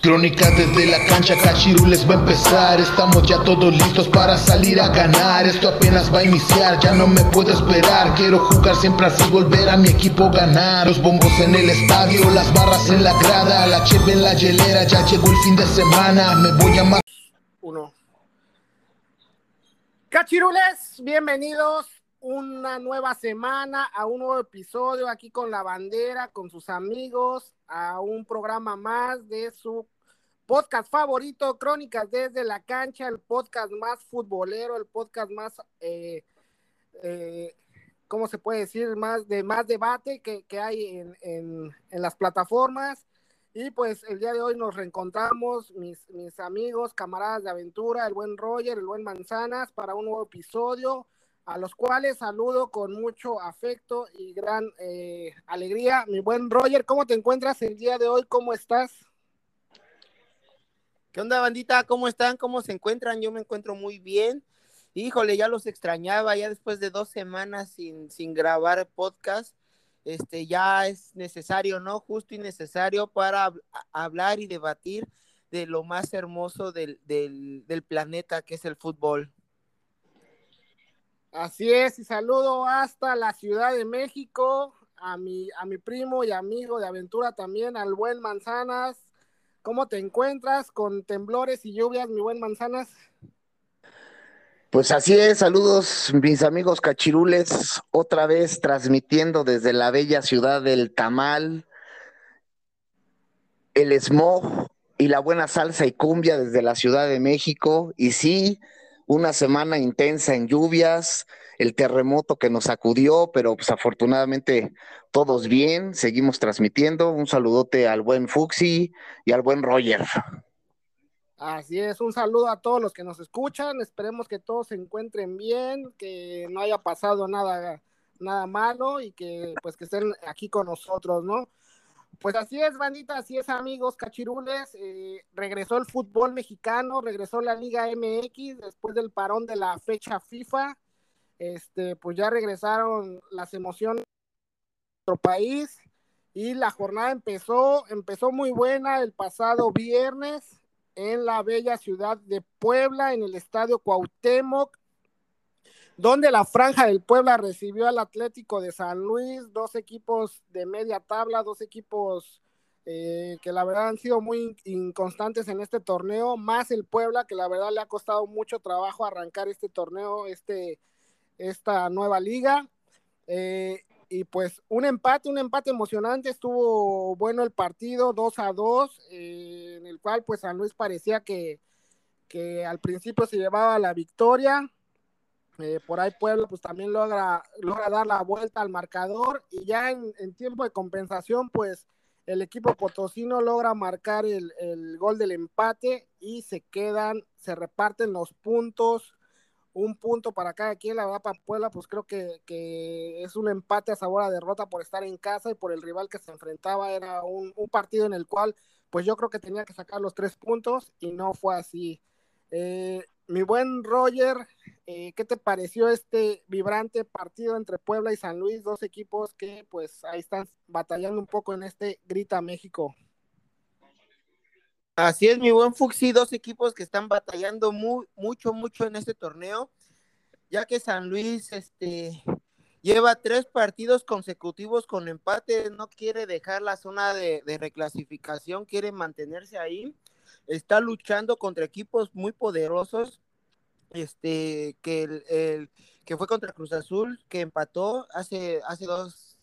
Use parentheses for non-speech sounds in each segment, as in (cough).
Crónica desde la cancha, Cachirules va a empezar. Estamos ya todos listos para salir a ganar. Esto apenas va a iniciar, ya no me puedo esperar. Quiero jugar siempre así, volver a mi equipo ganar. Los bombos en el estadio, las barras en la grada, la cheve en la hielera. Ya llegó el fin de semana, me voy a más. Uno. Cachirules, bienvenidos una nueva semana a un nuevo episodio aquí con la bandera, con sus amigos, a un programa más de su podcast favorito, Crónicas desde la cancha, el podcast más futbolero, el podcast más, eh, eh, ¿cómo se puede decir? Más de más debate que, hay en, en, las plataformas. Y pues el día de hoy nos reencontramos, mis, mis amigos, camaradas de aventura, el buen Roger, el buen Manzanas, para un nuevo episodio, a los cuales saludo con mucho afecto y gran eh, alegría. Mi buen Roger, ¿cómo te encuentras el día de hoy? ¿Cómo estás? ¿Qué onda, bandita? ¿Cómo están? ¿Cómo se encuentran? Yo me encuentro muy bien. Híjole, ya los extrañaba, ya después de dos semanas sin, sin grabar podcast, este, ya es necesario, ¿no? Justo y necesario para hablar y debatir de lo más hermoso del, del, del planeta, que es el fútbol. Así es, y saludo hasta la Ciudad de México, a mi, a mi primo y amigo de aventura también, al buen Manzanas, ¿Cómo te encuentras con temblores y lluvias, mi buen Manzanas? Pues así es, saludos mis amigos cachirules, otra vez transmitiendo desde la bella ciudad del Tamal, el smog y la buena salsa y cumbia desde la Ciudad de México. Y sí, una semana intensa en lluvias, el terremoto que nos sacudió, pero pues afortunadamente todos bien, seguimos transmitiendo. Un saludote al buen Fuxi y al buen Roger. Así es, un saludo a todos los que nos escuchan, esperemos que todos se encuentren bien, que no haya pasado nada, nada malo y que pues que estén aquí con nosotros, ¿no? Pues así es, bandita, así es, amigos cachirules. Eh, regresó el fútbol mexicano, regresó la Liga MX después del parón de la fecha FIFA este, pues ya regresaron las emociones de nuestro país y la jornada empezó, empezó muy buena el pasado viernes en la bella ciudad de Puebla, en el estadio Cuauhtémoc, donde la Franja del Puebla recibió al Atlético de San Luis, dos equipos de media tabla, dos equipos eh, que la verdad han sido muy inconstantes en este torneo, más el Puebla, que la verdad le ha costado mucho trabajo arrancar este torneo, este, esta nueva liga. Eh, y pues un empate, un empate emocionante, estuvo bueno el partido, 2 a 2, eh, en el cual pues San Luis parecía que, que al principio se llevaba la victoria. Eh, por ahí Puebla pues también logra, logra dar la vuelta al marcador y ya en, tiempo de compensación pues el equipo potosino logra marcar el, el, gol del empate y se quedan, se reparten los puntos un punto para cada quien, la verdad para Puebla, pues creo que, es un empate a sabor a derrota por estar en casa y por el rival que se enfrentaba, era un, partido en el cual pues yo creo que tenía que sacar los tres puntos y no fue así. Eh, mi buen Roger, eh, ¿qué te pareció este vibrante partido entre Puebla y San Luis, dos equipos que pues ahí están batallando un poco en este Grita México? Así es, mi buen Fuxi, dos equipos que están batallando muy, mucho, mucho en este torneo, ya que San Luis este, lleva tres partidos consecutivos con empate, no quiere dejar la zona de, reclasificación, quiere mantenerse ahí, está luchando contra equipos muy poderosos, este, que, el, que fue contra Cruz Azul, que empató hace, hace dos,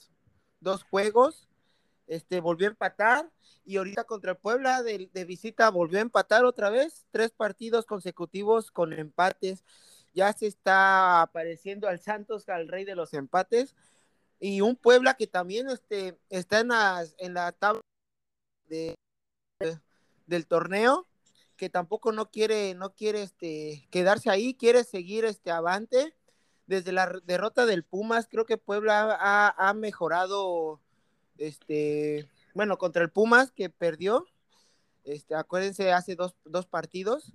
dos juegos, este, volvió a empatar y ahorita contra el Puebla de, visita volvió a empatar otra vez, tres partidos consecutivos con empates. Ya se está apareciendo al Santos, al rey de los empates, y un Puebla que también este, está en, en la tabla de, del torneo, que tampoco no quiere, no quiere este, quedarse ahí, quiere seguir este, avante. Desde la derrota del Pumas, creo que Puebla ha, ha mejorado este, bueno, contra el Pumas que perdió, este, acuérdense, hace dos, partidos,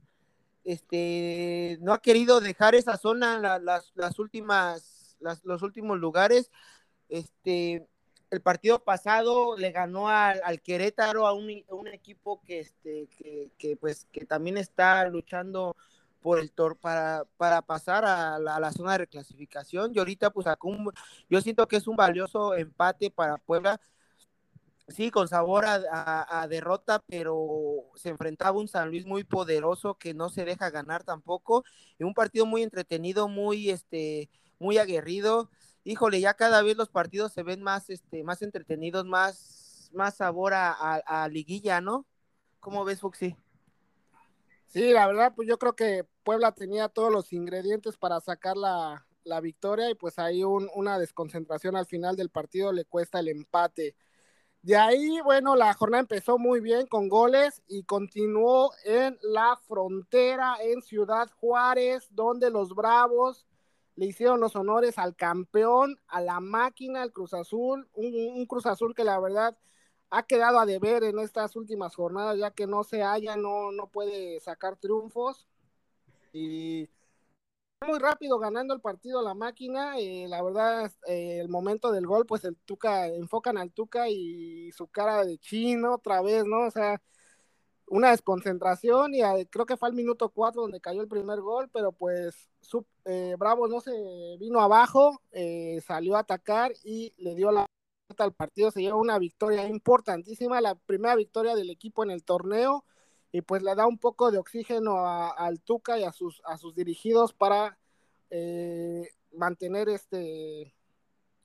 este, no ha querido dejar esa zona, las, últimas, los últimos lugares, este, el partido pasado le ganó al, Querétaro, a un, equipo que, este, que, pues, que también está luchando por el tor para, para pasar a la, zona de reclasificación. Y ahorita, pues, yo siento que es un valioso empate para Puebla. Sí, con sabor a, derrota, pero se enfrentaba un San Luis muy poderoso que no se deja ganar tampoco. Un partido muy entretenido, muy, este, muy aguerrido híjole, ya cada vez los partidos se ven más, este, más entretenidos, más, más sabor a, liguilla, ¿no? ¿Cómo ves, Fuxi? Sí, la verdad, pues yo creo que Puebla tenía todos los ingredientes para sacar la, victoria y pues ahí una desconcentración al final del partido le cuesta el empate. De ahí, bueno, la jornada empezó muy bien con goles y continuó en la frontera en Ciudad Juárez, donde los Bravos le hicieron los honores al campeón, a la máquina, al Cruz Azul, un, Cruz Azul que la verdad ha quedado a deber en estas últimas jornadas, ya que no se halla, no, no puede sacar triunfos. Y muy rápido ganando el partido la máquina, eh, la verdad, eh, el momento del gol, pues el Tuca, enfocan al Tuca y su cara de chino otra vez, ¿no? O sea, una desconcentración y creo que fue al minuto cuatro donde cayó el primer gol, pero pues eh, Bravo no se vino abajo, eh, salió a atacar y le dio la vuelta al partido, se lleva una victoria importantísima, la primera victoria del equipo en el torneo y pues le da un poco de oxígeno al Tuca y a sus, a sus dirigidos para eh, mantener este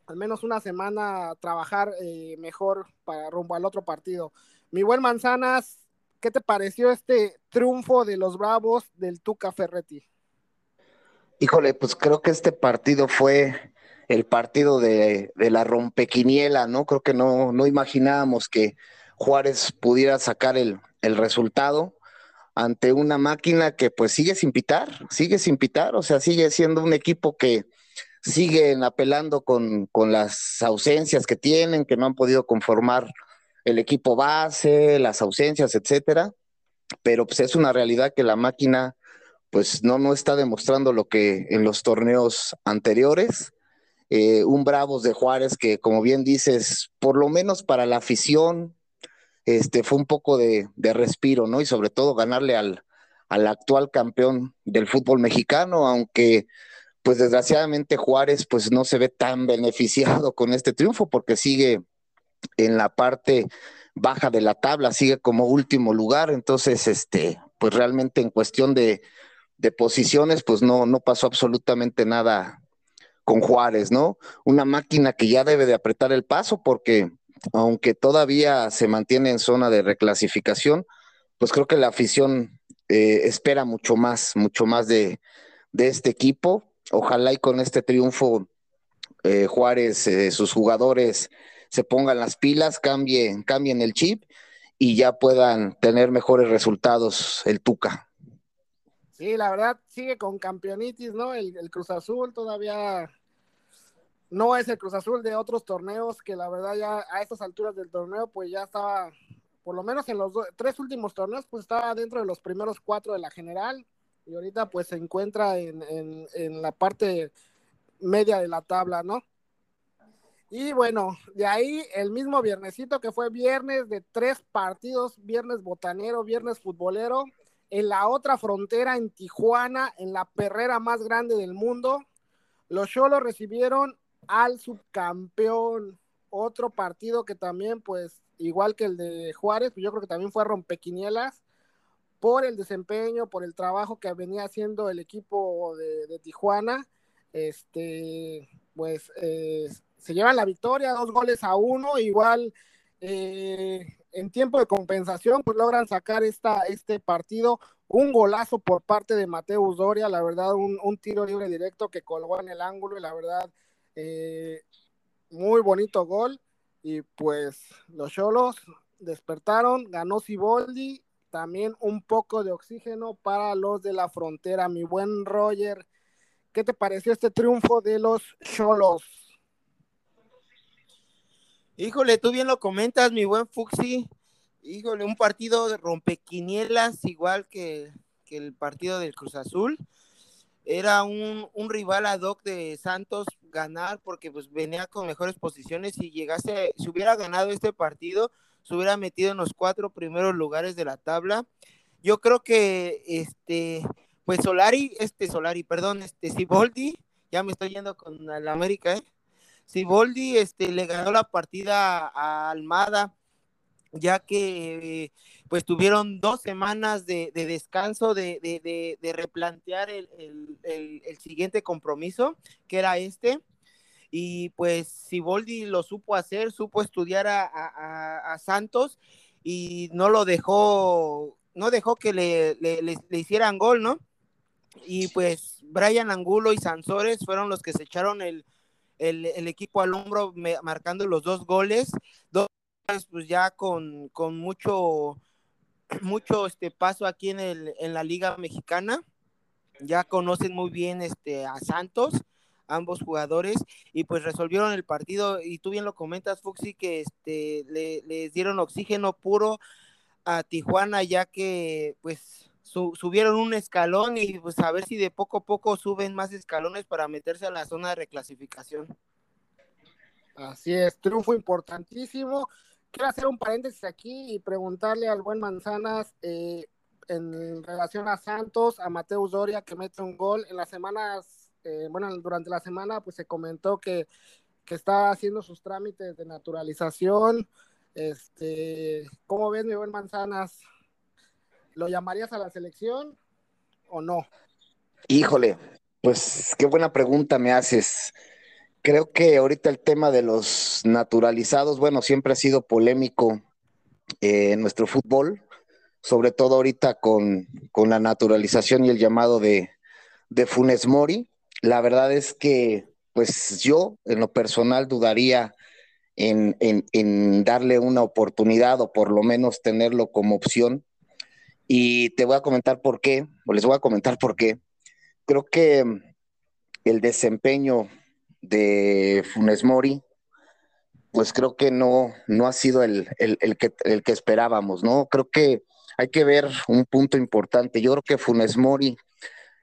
al menos una semana trabajar mejor para rumbo al otro partido. Mi buen Manzanas, ¿Qué te pareció este triunfo de los Bravos del Tuca Ferretti? Híjole, pues creo que este partido fue el partido de, la rompequiniela, ¿no? Creo que no, no imaginábamos que Juárez pudiera sacar el, resultado ante una máquina que pues sigue sin pitar, sigue sin pitar, o sea, sigue siendo un equipo que siguen apelando con, con las ausencias que tienen, que no han podido conformar el equipo base, las ausencias, etcétera, pero pues es una realidad que la máquina pues no, no está demostrando lo que en los torneos anteriores. Eh, un Bravos de Juárez que, como bien dices, por lo menos para la afición, este, fue un poco de, respiro, ¿no? Y sobre todo ganarle al, al, actual campeón del fútbol mexicano, aunque, pues desgraciadamente Juárez, pues no se ve tan beneficiado con este triunfo porque sigue en la parte baja de la tabla, sigue como último lugar, entonces, este, pues realmente en cuestión de, posiciones, pues no, no pasó absolutamente nada con Juárez, ¿no? Una máquina que ya debe de apretar el paso porque aunque todavía se mantiene en zona de reclasificación, pues creo que la afición eh, espera mucho más, mucho más de, este equipo. Ojalá y con este triunfo eh, Juárez, eh, sus jugadores se pongan las pilas, cambien, cambien el chip y ya puedan tener mejores resultados el Tuca. Sí, la verdad sigue con campeonitis, ¿no? El, Cruz Azul todavía no es el Cruz Azul de otros torneos que la verdad ya a estas alturas del torneo pues ya estaba, por lo menos en los tres últimos torneos pues estaba dentro de los primeros cuatro de la general y ahorita pues se encuentra en, en la parte media de la tabla, ¿no? Y bueno, de ahí el mismo viernesito que fue viernes de tres partidos, viernes botanero, viernes futbolero, en la otra frontera, en Tijuana, en la perrera más grande del mundo, los Cholos recibieron al subcampeón, otro partido que también, pues, igual que el de Juárez, pues yo creo que también fue rompequinielas por el desempeño, por el trabajo que venía haciendo el equipo de, de Tijuana. Este, pues eh, se llevan la victoria, dos goles a uno, igual eh, en tiempo de compensación, pues logran sacar esta, este partido, un golazo por parte de Mateus Doria, la verdad, un, tiro libre directo que colgó en el ángulo y la verdad, eh, muy bonito gol. Y pues los Cholos despertaron, ganó Siboldi, también un poco de oxígeno para los de la frontera. Mi buen Roger, ¿qué te pareció este triunfo de los Cholos? Híjole, tú bien lo comentas, mi buen Fuxi. Híjole, un partido de rompequinielas, igual que, el partido del Cruz Azul. Era un, rival ad hoc de Santos, ganar porque pues venía con mejores posiciones y llegase, si hubiera ganado este partido, se hubiera metido en los cuatro primeros lugares de la tabla. Yo creo que este, pues Solari, este Solari, perdón, este Siboldi, ya me estoy yendo con el América, ¿eh? Siboldi este, le ganó la partida a Almada, ya que pues tuvieron dos semanas de, descanso, de, replantear el, siguiente compromiso, que era este. Y pues Siboldi lo supo hacer, supo estudiar a, Santos y no lo dejó, no dejó que le, le, hicieran gol, ¿no? Y pues Brian Angulo y Sansores fueron los que se echaron el, el, equipo al hombro marcando los dos goles, dos pues ya con, con mucho (clears throat) mucho este paso aquí en, el, en la Liga Mexicana. Ya conocen muy bien este, a Santos, ambos jugadores, y pues resolvieron el partido. Y tú bien lo comentas, Fuxi, que este, le, les dieron oxígeno puro a Tijuana, ya que pues subieron un escalón y pues a ver si de poco a poco suben más escalones para meterse a la zona de reclasificación. Así es, triunfo importantísimo quiero hacer un paréntesis aquí y preguntarle al buen Manzanas eh, en relación a Santos, a Mateus Doria que mete un gol. En las semanas, eh, bueno, durante la semana, pues se comentó que, que está haciendo sus trámites de naturalización. Este, ¿Cómo ves, mi buen Manzanas? ¿Lo llamarías a la selección o no? Híjole, pues qué buena pregunta me haces. Creo que ahorita el tema de los naturalizados, bueno, siempre ha sido polémico eh, en nuestro fútbol, sobre todo ahorita con, la naturalización y el llamado de, Funes Mori. La verdad es que, pues yo en lo personal dudaría en, en, darle una oportunidad o por lo menos tenerlo como opción. Y te voy a comentar por qué, o les voy a comentar por qué. Creo que el desempeño de Funes Mori, pues creo que no, no ha sido el, que, el que esperábamos, ¿no? Creo que hay que ver un punto importante. Yo creo que Funes Mori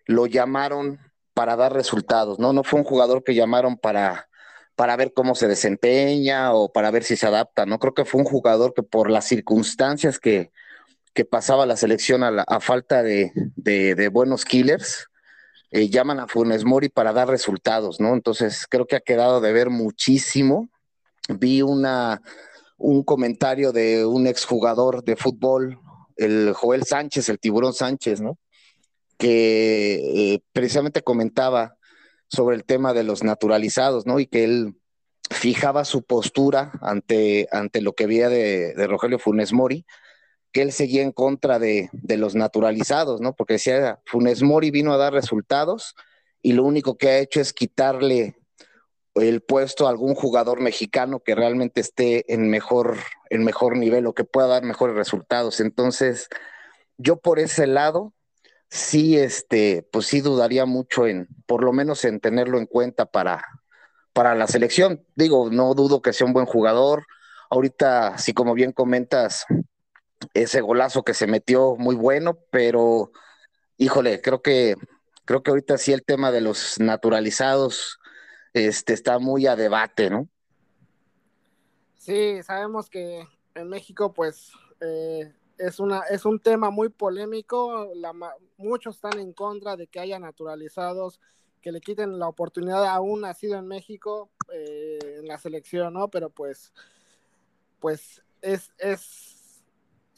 lo llamaron para dar resultados, ¿no? No fue un jugador que llamaron para, para ver cómo se desempeña o para ver si se adapta, ¿no? Creo que fue un jugador que por las circunstancias que, pasaba la selección a, falta de, buenos killers, eh, llaman a Funes Mori para dar resultados, ¿no? Entonces creo que ha quedado de ver muchísimo. Vi una, un comentario de un exjugador de fútbol, el Joel Sánchez, el tiburón Sánchez, ¿no? Que eh, precisamente comentaba sobre el tema de los naturalizados, ¿no? Y que él fijaba su postura ante, ante lo que veía de, de Rogelio Funes Mori que él seguía en contra de, los naturalizados, ¿no? Porque decía, Funes Mori vino a dar resultados y lo único que ha hecho es quitarle el puesto a algún jugador mexicano que realmente esté en mejor, en mejor nivel o que pueda dar mejores resultados. Entonces, yo por ese lado, sí, este, pues sí dudaría mucho en, por lo menos en tenerlo en cuenta para, para la selección. Digo, no dudo que sea un buen jugador. Ahorita, si como bien comentas, ese golazo que se metió muy bueno, pero híjole, creo que creo que ahorita sí el tema de los naturalizados este está muy a debate, ¿no? Sí, sabemos que en México pues eh, es una es un tema muy polémico, muchos están en contra de que haya naturalizados que le quiten la oportunidad a un nacido en México eh, en la selección, ¿no? Pero pues pues es, es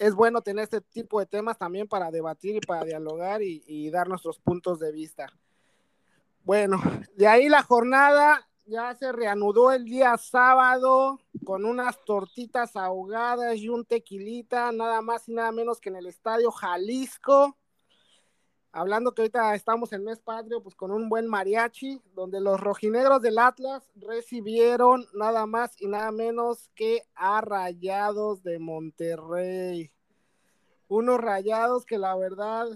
es bueno tener este tipo de temas también para debatir y para dialogar y, dar nuestros puntos de vista. Bueno, de ahí la jornada ya se reanudó el día sábado con unas tortitas ahogadas y un tequilita, nada más y nada menos que en el estadio Jalisco hablando que ahorita estamos en mes patrio, pues con un buen mariachi, donde los rojinegros del Atlas recibieron nada más y nada menos que a Rayados de Monterrey. Unos rayados que la verdad,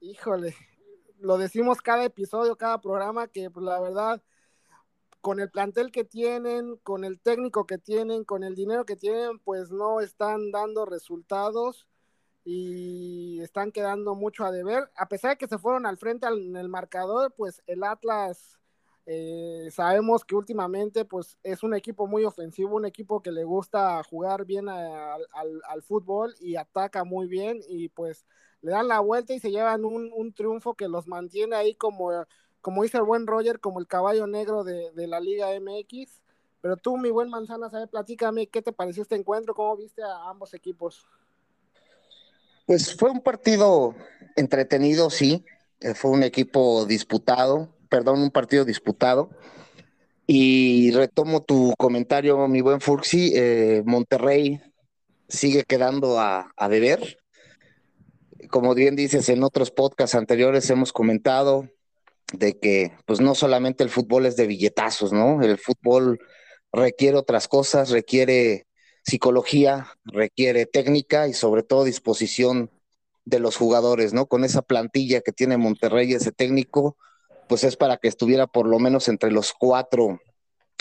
híjole, lo decimos cada episodio, cada programa, que pues la verdad, con el plantel que tienen, con el técnico que tienen, con el dinero que tienen, pues no están dando resultados y están quedando mucho a deber. A pesar de que se fueron al frente en el marcador, pues el Atlas Eh, sabemos que últimamente pues es un equipo muy ofensivo, un equipo que le gusta jugar bien al, fútbol y ataca muy bien y pues le dan la vuelta y se llevan un, triunfo que los mantiene ahí como, como dice el buen Roger, como el caballo negro de, la Liga MX. Pero tú, mi buen Manzana, ¿sabes? platícame qué te pareció este encuentro, cómo viste a ambos equipos. Pues fue un partido entretenido, sí. Eh, fue un equipo disputado perdón, un partido disputado. Y retomo tu comentario, mi buen Furxi, eh, Monterrey sigue quedando a, a, deber. Como bien dices, en otros podcasts anteriores hemos comentado de que pues no solamente el fútbol es de billetazos, ¿no? El fútbol requiere otras cosas, requiere psicología, requiere técnica y sobre todo disposición de los jugadores, ¿no? Con esa plantilla que tiene Monterrey, ese técnico, pues es para que estuviera por lo menos entre los cuatro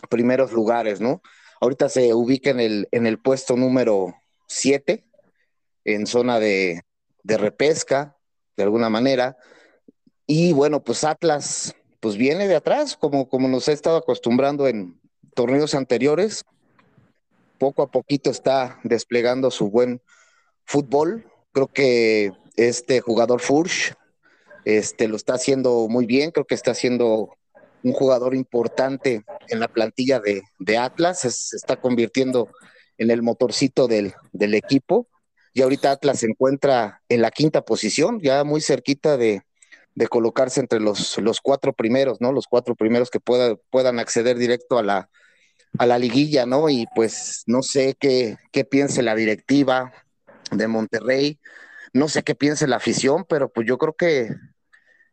primeros lugares, ¿no? Ahorita se ubica en el, en el puesto número siete, en zona de, de repesca, de alguna manera. Y bueno, pues Atlas, pues viene de atrás, como, como nos ha estado acostumbrando en torneos anteriores. Poco a poquito está desplegando su buen fútbol. Creo que este jugador Furch este, lo está haciendo muy bien, creo que está siendo un jugador importante en la plantilla de, Atlas, se está convirtiendo en el motorcito del, equipo. Y ahorita Atlas se encuentra en la quinta posición, ya muy cerquita de, colocarse entre los, los, cuatro primeros, ¿no? Los cuatro primeros que puedan acceder directo a la, a la liguilla, ¿no? Y pues no sé qué, qué piense la directiva de Monterrey, no sé qué piense la afición, pero pues yo creo que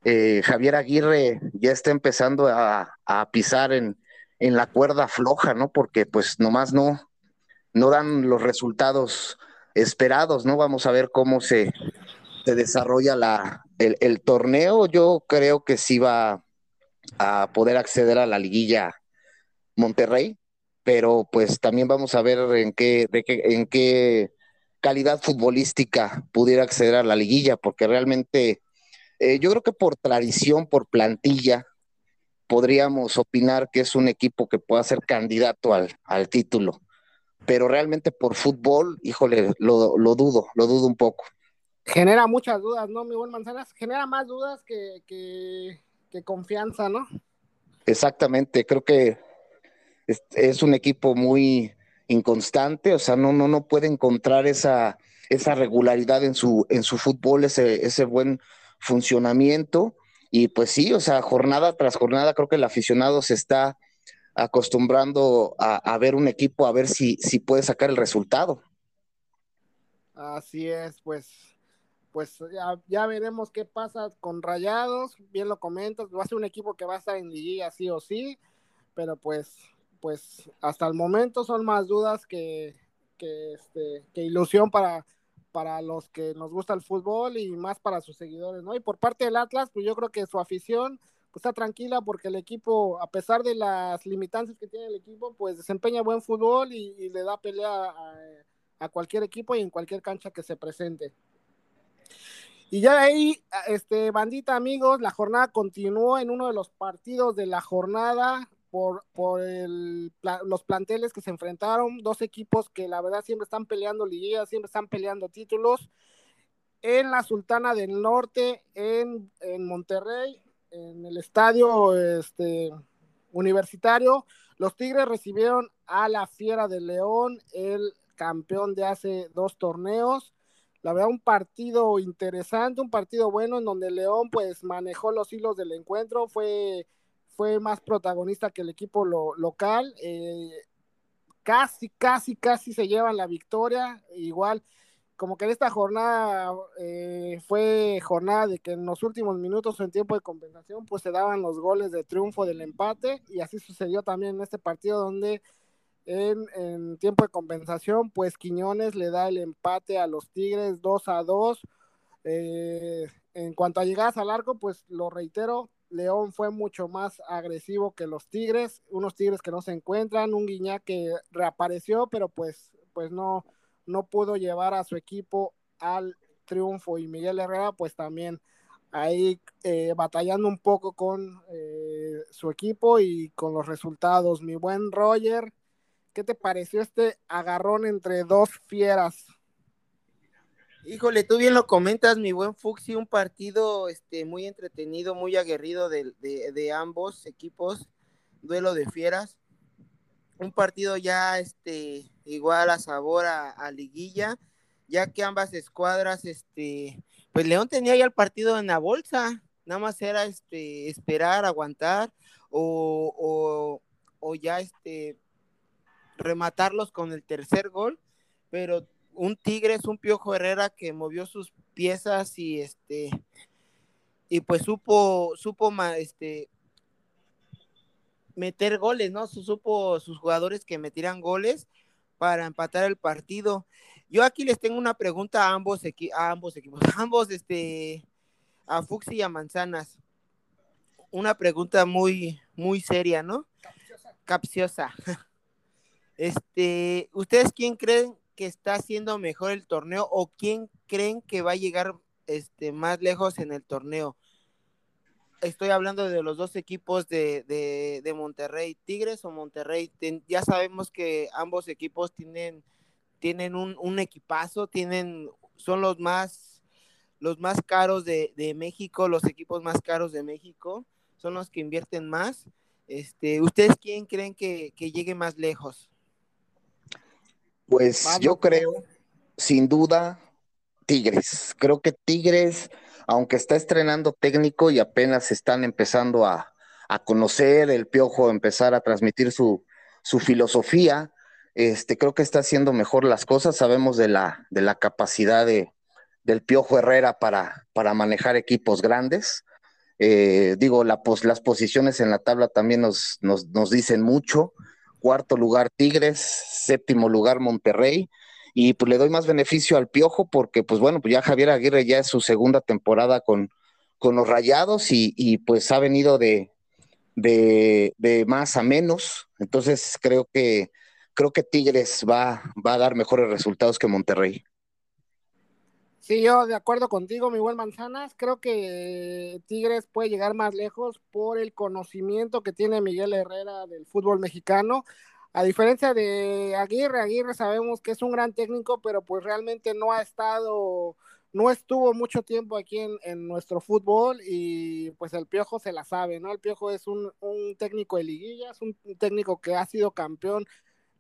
eh, Javier Aguirre ya está empezando a, pisar en, la cuerda floja, ¿no? Porque pues nomás no, no dan los resultados esperados, ¿no? Vamos a ver cómo se, se desarrolla la, el, torneo. Yo creo que sí va a poder acceder a la liguilla Monterrey, pero pues también vamos a ver en qué, de qué, en qué calidad futbolística pudiera acceder a la liguilla, porque realmente eh, yo creo que por tradición, por plantilla, podríamos opinar que es un equipo que pueda ser candidato al, título, pero realmente por fútbol, híjole, lo, dudo, lo dudo un poco. Genera muchas dudas, ¿no, mi buen Manzanas? Genera más dudas que, que, confianza, ¿no? Exactamente, creo que es, un equipo muy inconstante, o sea, no, no, no puede encontrar esa, esa regularidad en su, en su fútbol, ese, ese buen funcionamiento. Y pues sí, o sea, jornada tras jornada creo que el aficionado se está acostumbrando a, ver un equipo, a ver si, si puede sacar el resultado. Así es, pues, pues ya, veremos qué pasa con Rayados, bien lo comentas, va a ser un equipo que va a estar en liguilla sí o sí, pero pues, pues hasta el momento son más dudas que, que, este, que ilusión para, para los que nos gusta el fútbol y más para sus seguidores, ¿no? Y por parte del Atlas, pues yo creo que su afición pues, está tranquila porque el equipo, a pesar de las limitantes que tiene el equipo, pues desempeña buen fútbol y, le da pelea a, cualquier equipo y en cualquier cancha que se presente. Y ya de ahí, este, bandita amigos, la jornada continuó en uno de los partidos de la jornada por, por el, los planteles que se enfrentaron, dos equipos que la verdad siempre están peleando liguillas, siempre están peleando títulos. En la Sultana del Norte, en, en Monterrey, en el estadio este, universitario, los Tigres recibieron a la Fiera de León, el campeón de hace dos torneos. La verdad, un partido interesante, un partido bueno en donde León pues manejó los hilos del encuentro, fue fue más protagonista que el equipo local. Eh, casi, casi, casi se llevan la victoria. Igual, como que en esta jornada eh, fue jornada de que en los últimos minutos en tiempo de compensación, pues se daban los goles de triunfo del empate. Y así sucedió también en este partido donde en, tiempo de compensación, pues Quiñones le da el empate a los Tigres 2 a 2. Eh, en cuanto a llegadas al arco, pues lo reitero, León fue mucho más agresivo que los Tigres, unos Tigres que no se encuentran, un Guiñá que reapareció, pero pues, pues no, no pudo llevar a su equipo al triunfo y Miguel Herrera pues también ahí eh, batallando un poco con eh, su equipo y con los resultados. Mi buen Roger, ¿qué te pareció este agarrón entre dos fieras? Híjole, tú bien lo comentas, mi buen Fuxi, un partido este, muy entretenido, muy aguerrido de, de, ambos equipos, duelo de fieras. Un partido ya este, igual a sabor a, liguilla, ya que ambas escuadras, este, pues León tenía ya el partido en la bolsa, nada más era este, esperar, aguantar o, o ya este, rematarlos con el tercer gol, pero un Tigres, un Piojo Herrera que movió sus piezas y este y pues supo supo este meter goles, ¿no? Supo sus jugadores que metieran goles para empatar el partido. Yo aquí les tengo una pregunta a ambos, a ambos equipos, a (laughs) ambos, este, a Fuxi y a Manzanas. Una pregunta muy, muy seria, ¿no? Capciosa. Capciosa. (laughs) Este, ¿ustedes quién creen está haciendo mejor el torneo o quién creen que va a llegar este, más lejos en el torneo? Estoy hablando de los dos equipos de, de, Monterrey, Tigres o Monterrey. ya sabemos que ambos equipos tienen, tienen un, un, equipazo, tienen, son los más, los más caros de, de, México, los equipos más caros de México, son los que invierten más. Este, ¿Ustedes quién creen que, que llegue más lejos? Pues yo creo, sin duda, Tigres. Creo que Tigres, aunque está estrenando técnico y apenas están empezando a, conocer el piojo, empezar a transmitir su, filosofía, este, creo que está haciendo mejor las cosas. Sabemos de la, de la capacidad de, del piojo Herrera para, para manejar equipos grandes. Eh, digo, la, las posiciones en la tabla también nos, nos, nos dicen mucho cuarto lugar Tigres, séptimo lugar Monterrey, y pues le doy más beneficio al Piojo porque pues bueno, pues ya Javier Aguirre ya es su segunda temporada con, con los Rayados y, y pues ha venido de, de, de, más a menos, entonces creo que creo que Tigres va, va a dar mejores resultados que Monterrey. Sí, yo de acuerdo contigo, mi buen Manzanas. Creo que Tigres puede llegar más lejos por el conocimiento que tiene Miguel Herrera del fútbol mexicano. A diferencia de Aguirre, Aguirre sabemos que es un gran técnico, pero pues realmente no ha estado, no estuvo mucho tiempo aquí en, nuestro fútbol y pues el Piojo se la sabe, ¿no? El Piojo es un, un técnico de liguillas, un técnico que ha sido campeón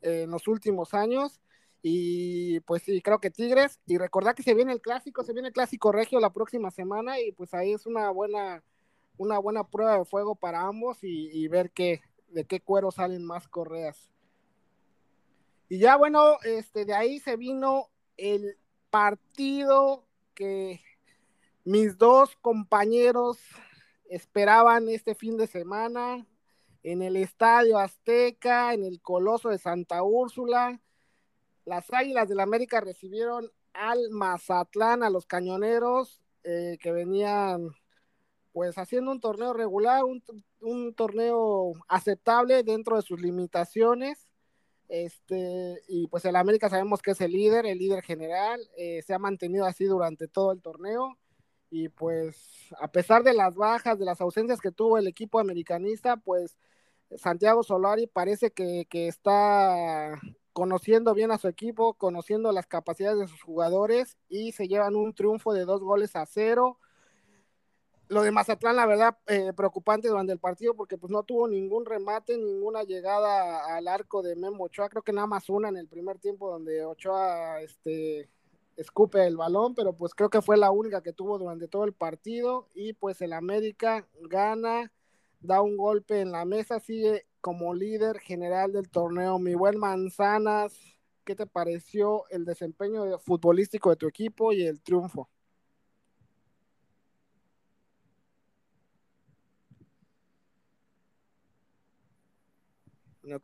en los últimos años y pues sí, creo que Tigres. Y recordar que se viene el clásico, se viene el clásico regio la próxima semana y pues ahí es una buena, una buena prueba de fuego para ambos y, ver qué, de qué cuero salen más correas. Y ya bueno, este, de ahí se vino el partido que mis dos compañeros esperaban este fin de semana en el Estadio Azteca, en el Coloso de Santa Úrsula las Águilas del América recibieron al Mazatlán, a los cañoneros, eh, que venían pues haciendo un torneo regular, un, torneo aceptable dentro de sus limitaciones. Este, y pues el América sabemos que es el líder, el líder general, eh, se ha mantenido así durante todo el torneo. Y pues a pesar de las bajas, de las ausencias que tuvo el equipo americanista, pues Santiago Solari parece que, que está conociendo bien a su equipo, conociendo las capacidades de sus jugadores y se llevan un triunfo de dos goles a cero. Lo de Mazatlán, la verdad, eh, preocupante durante el partido porque pues no tuvo ningún remate, ninguna llegada al arco de Memo Ochoa, creo que nada más una en el primer tiempo donde Ochoa este, escupe el balón, pero pues creo que fue la única que tuvo durante todo el partido y pues el América gana, da un golpe en la mesa, sigue como líder general del torneo. Mi buen Manzanas, ¿qué te pareció el desempeño futbolístico de tu equipo y el triunfo?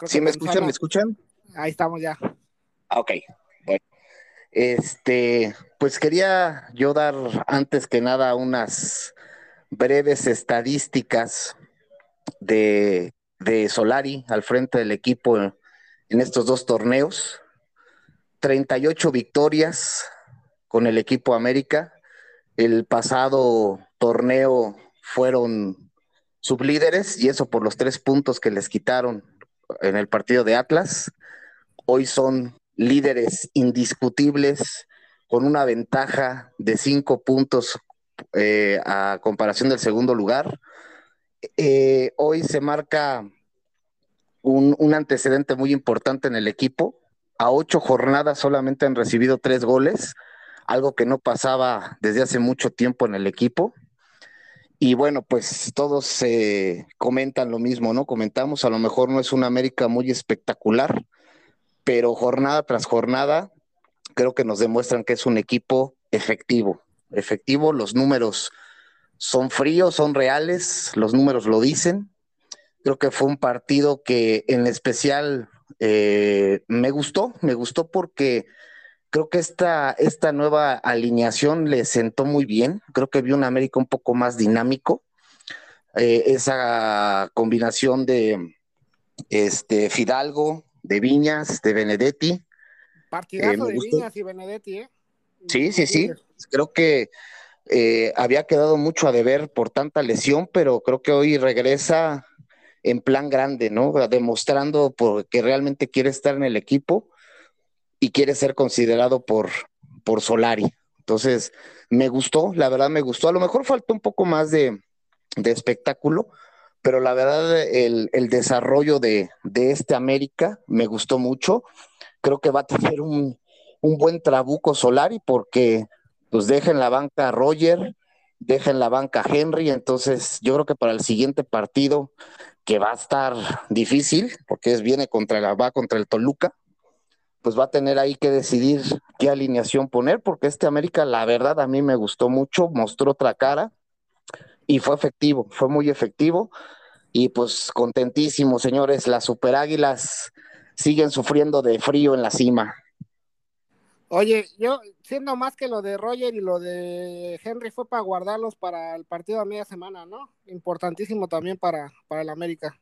¿Sí me escuchan? ¿Me escuchan? Ahí estamos ya. Ah, ok, bueno. Este, pues quería yo dar antes que nada unas breves estadísticas de de Solari al frente del equipo en, estos dos torneos. 38 victorias con el equipo América. El pasado torneo fueron sublíderes y eso por los tres puntos que les quitaron en el partido de Atlas. Hoy son líderes indiscutibles con una ventaja de cinco puntos eh, a comparación del segundo lugar. Eh, hoy se marca un, un, antecedente muy importante en el equipo. A ocho jornadas solamente han recibido tres goles, algo que no pasaba desde hace mucho tiempo en el equipo. Y bueno, pues todos se comentan lo mismo, ¿no? Comentamos, a lo mejor no es una América muy espectacular, pero jornada tras jornada creo que nos demuestran que es un equipo efectivo. Efectivo, los números son fríos, son reales, los números lo dicen. Creo que fue un partido que en especial eh, me gustó, me gustó porque creo que esta, esta nueva alineación le sentó muy bien. Creo que vio un América un poco más dinámico. Eh, esa combinación de este, Fidalgo, de Viñas, de Benedetti. Partidazo eh, de Viñas y Benedetti, ¿eh? Sí, sí, sí. Creo que eh, había quedado mucho a deber por tanta lesión, pero creo que hoy regresa en plan grande, ¿no? Demostrando que realmente quiere estar en el equipo y quiere ser considerado por, por Solari. Entonces, me gustó, la verdad me gustó. A lo mejor faltó un poco más de, de espectáculo, pero la verdad el, el desarrollo de, de, este América me gustó mucho. Creo que va a tener un, un buen trabuco Solari porque pues deja en la banca a Roger, deja en la banca a Henry, entonces yo creo que para el siguiente partido que va a estar difícil, porque es, viene contra, va contra el Toluca, pues va a tener ahí que decidir qué alineación poner, porque este América, la verdad, a mí me gustó mucho, mostró otra cara y fue efectivo, fue muy efectivo. Y pues contentísimo, señores, las Super Águilas siguen sufriendo de frío en la cima. Oye, yo siendo más que lo de Roger y lo de Henry fue para guardarlos para el partido a media semana, ¿no? Importantísimo también para, para el América.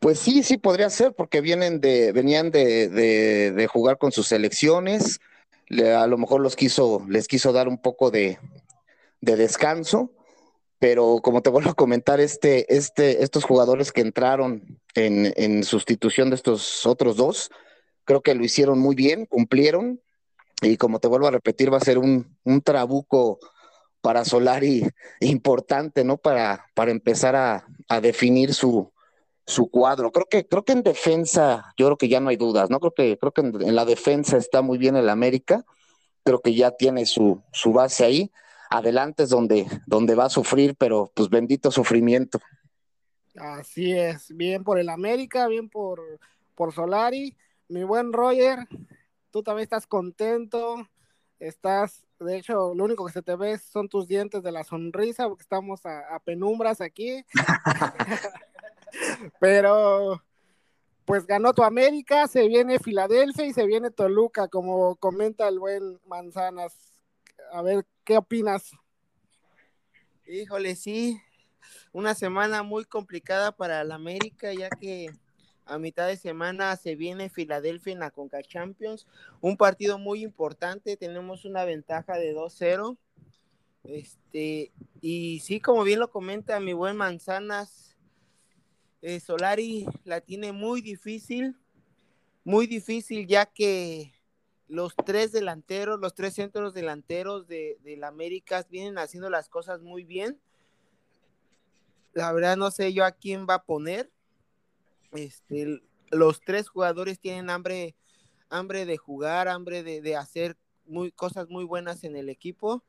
Pues sí, sí podría ser, porque vienen de, venían de, de, jugar con sus selecciones, le, a lo mejor los quiso, les quiso dar un poco de, de descanso, pero como te vuelvo a comentar, este, este, estos jugadores que entraron en, en sustitución de estos otros dos, creo que lo hicieron muy bien, cumplieron, y como te vuelvo a repetir, va a ser un, un trabuco para Solari importante, ¿no? Para, para empezar a, a definir su, su cuadro. Creo que, creo que en defensa, yo creo que ya no hay dudas, ¿no? Creo que, creo que en, la defensa está muy bien el América, creo que ya tiene su, su base ahí. Adelante es donde, donde va a sufrir, pero pues bendito sufrimiento. Así es, bien por el América, bien por, por Solari. Mi buen Roger, tú también estás contento, estás, de hecho, lo único que se te ve son tus dientes de la sonrisa, porque estamos a, a penumbras aquí. (laughs) Pero, pues ganó tu América, se viene Filadelfia y se viene Toluca, como comenta el buen Manzanas. A ver, ¿qué opinas? Híjole, sí, una semana muy complicada para el América, ya que a mitad de semana se viene Filadelfia en la Conca Champions, un partido muy importante, tenemos una ventaja de 2-0. Este, y sí, como bien lo comenta mi buen Manzanas, eh, Solari la tiene muy difícil, muy difícil ya que los tres delanteros, los tres centros delanteros de, de la América vienen haciendo las cosas muy bien. La verdad no sé yo a quién va a poner. Este, los tres jugadores tienen hambre, hambre de jugar, hambre de, hacer muy, cosas muy buenas en el equipo.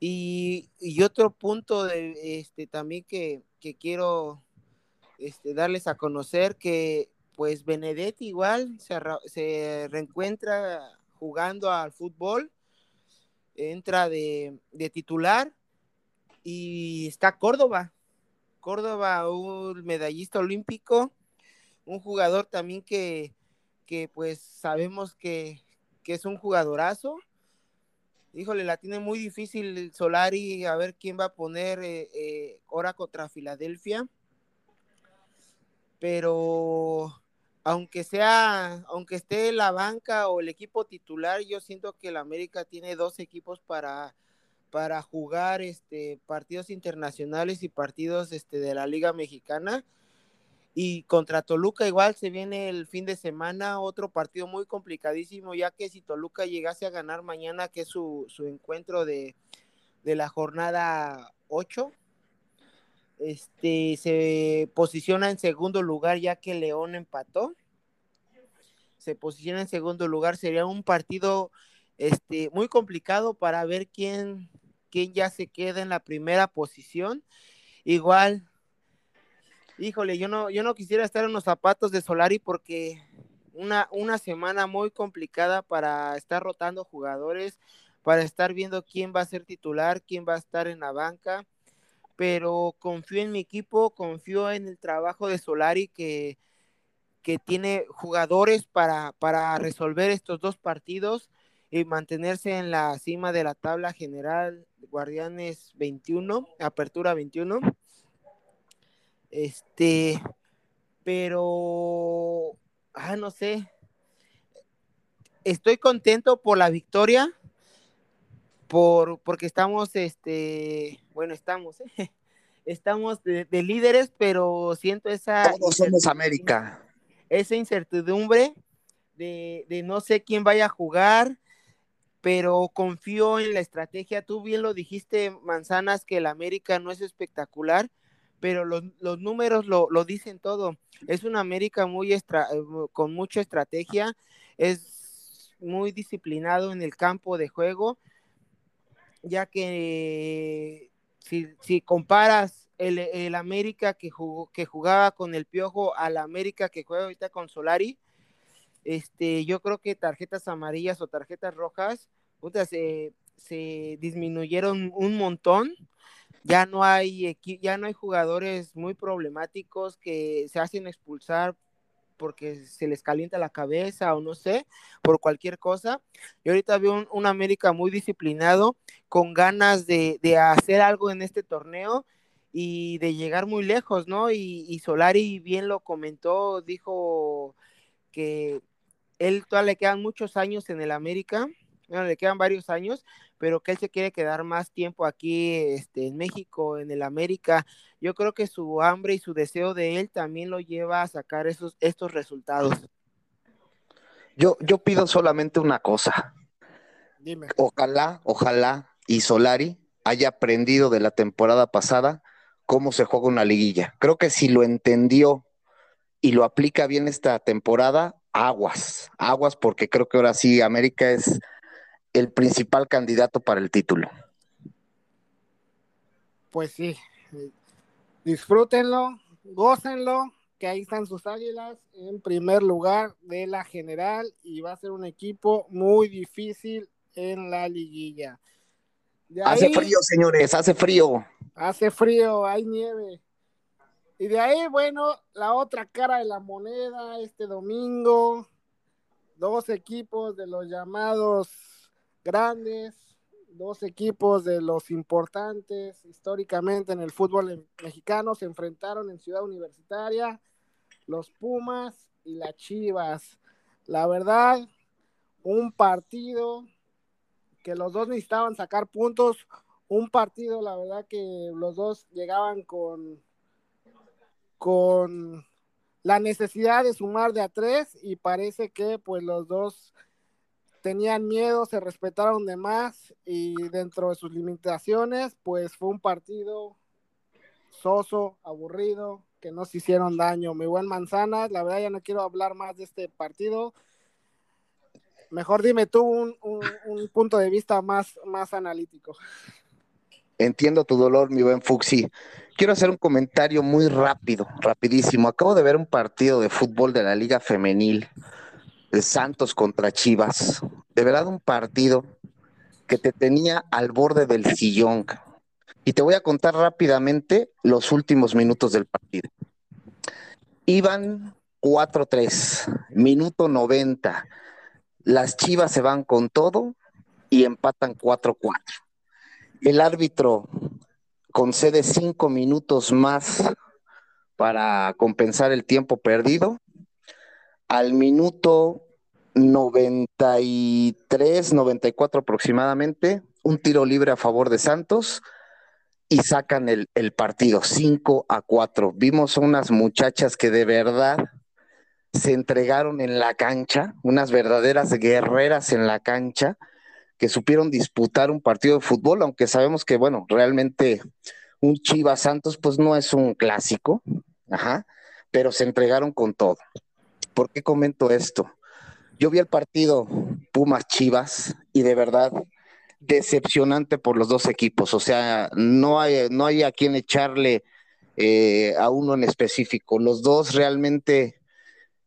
Y, y otro punto de, este, también que, que quiero este, darles a conocer que pues Benedetti igual se, se reencuentra jugando al fútbol, entra de, de, titular y está Córdoba. Córdoba, un medallista olímpico, un jugador también que, que pues sabemos que, que, es un jugadorazo. Híjole, la tiene muy difícil Solari, a ver quién va a poner eh, eh, ahora contra Filadelfia pero aunque sea, aunque esté la banca o el equipo titular, yo siento que el América tiene dos equipos para, para jugar este, partidos internacionales y partidos este, de la Liga Mexicana. Y contra Toluca igual se viene el fin de semana, otro partido muy complicadísimo, ya que si Toluca llegase a ganar mañana, que es su, encuentro de, de, la jornada 8, este, se posiciona en segundo lugar ya que León empató. Se posiciona en segundo lugar, sería un partido este, muy complicado para ver quién, quién ya se queda en la primera posición. Igual híjole, yo no, yo no quisiera estar en los zapatos de Solari porque una, una semana muy complicada para estar rotando jugadores, para estar viendo quién va a ser titular, quién va a estar en la banca, pero confío en mi equipo, confío en el trabajo de Solari que, que tiene jugadores para, para resolver estos dos partidos y mantenerse en la cima de la tabla general Guardianes 21, Apertura 21. Este, pero, ah, no sé. Estoy contento por la victoria, por, porque estamos, este, bueno, estamos, ¿eh? (laughs) estamos de, líderes, pero siento esa... Todos somos América. Esa incertidumbre de, de no sé quién vaya a jugar, pero confío en la estrategia. Tú bien lo dijiste, Manzanas, que el América no es espectacular, pero los, números lo, dicen todo. Es una América muy extra, eh, con mucha estrategia, es muy disciplinado en el campo de juego, ya que si, comparas el, América que, jugó, que jugaba con el Piojo a la América que juega ahorita con Solari, este, yo creo que tarjetas amarillas o tarjetas rojas se, se disminuyeron un montón ya no hay ya no hay jugadores muy problemáticos que se hacen expulsar porque se les calienta la cabeza o no sé, por cualquier cosa. Y ahorita veo un, América muy disciplinado, con ganas de, hacer algo en este torneo y de llegar muy lejos, ¿no? Y, y Solari bien lo comentó, dijo que él todavía le quedan muchos años en el América, bueno, le quedan varios años, pero que él se quiere quedar más tiempo aquí este, en México, en el América. Yo creo que su hambre y su deseo de él también lo lleva a sacar esos, estos resultados. Yo, yo pido solamente una cosa. Dime. Ojalá, ojalá y Solari haya aprendido de la temporada pasada cómo se juega una liguilla. Creo que si lo entendió y lo aplica bien esta temporada, aguas, aguas, porque creo que ahora sí América es el principal candidato para el título. Pues sí, disfrútenlo, gócenlo, que ahí están sus águilas en primer lugar de la general y va a ser un equipo muy difícil en la liguilla. hace frío, señores, hace frío. Hace frío, hay nieve. Y de ahí, bueno, la otra cara de la moneda este domingo, dos equipos de los llamados grandes, dos equipos de los importantes históricamente en el fútbol mexicano se enfrentaron en Ciudad Universitaria, los Pumas y las Chivas. La verdad, un partido que los dos necesitaban sacar puntos, un partido, la verdad que los dos llegaban con con la necesidad de sumar de a tres y parece que pues los dos tenían miedo, se respetaron de más y dentro de sus limitaciones, pues fue un partido soso, aburrido, que no se hicieron daño. Mi buen Manzanas, la verdad ya no quiero hablar más de este partido. Mejor dime tú un, punto de vista más, más analítico. Entiendo tu dolor, mi buen Fuxi. Quiero hacer un comentario muy rápido, rapidísimo. Acabo de ver un partido de fútbol de la Liga Femenil Santos contra Chivas. De verdad un partido que te tenía al borde del sillón. Y te voy a contar rápidamente los últimos minutos del partido. Iban 4-3, minuto 90. Las Chivas se van con todo y empatan 4-4. El árbitro concede cinco minutos más para compensar el tiempo perdido al minuto 93, 94 aproximadamente, un tiro libre a favor de Santos y sacan el, el partido 5 a 4. Vimos unas muchachas que de verdad se entregaron en la cancha, unas verdaderas guerreras en la cancha, que supieron disputar un partido de fútbol, aunque sabemos que, bueno, realmente un Chivas Santos, pues no es un clásico, ajá, pero se entregaron con todo. ¿Por qué comento esto? Yo vi el partido Pumas Chivas y de verdad decepcionante por los dos equipos. O sea, no hay, no hay a quien echarle eh, a uno en específico. Los dos realmente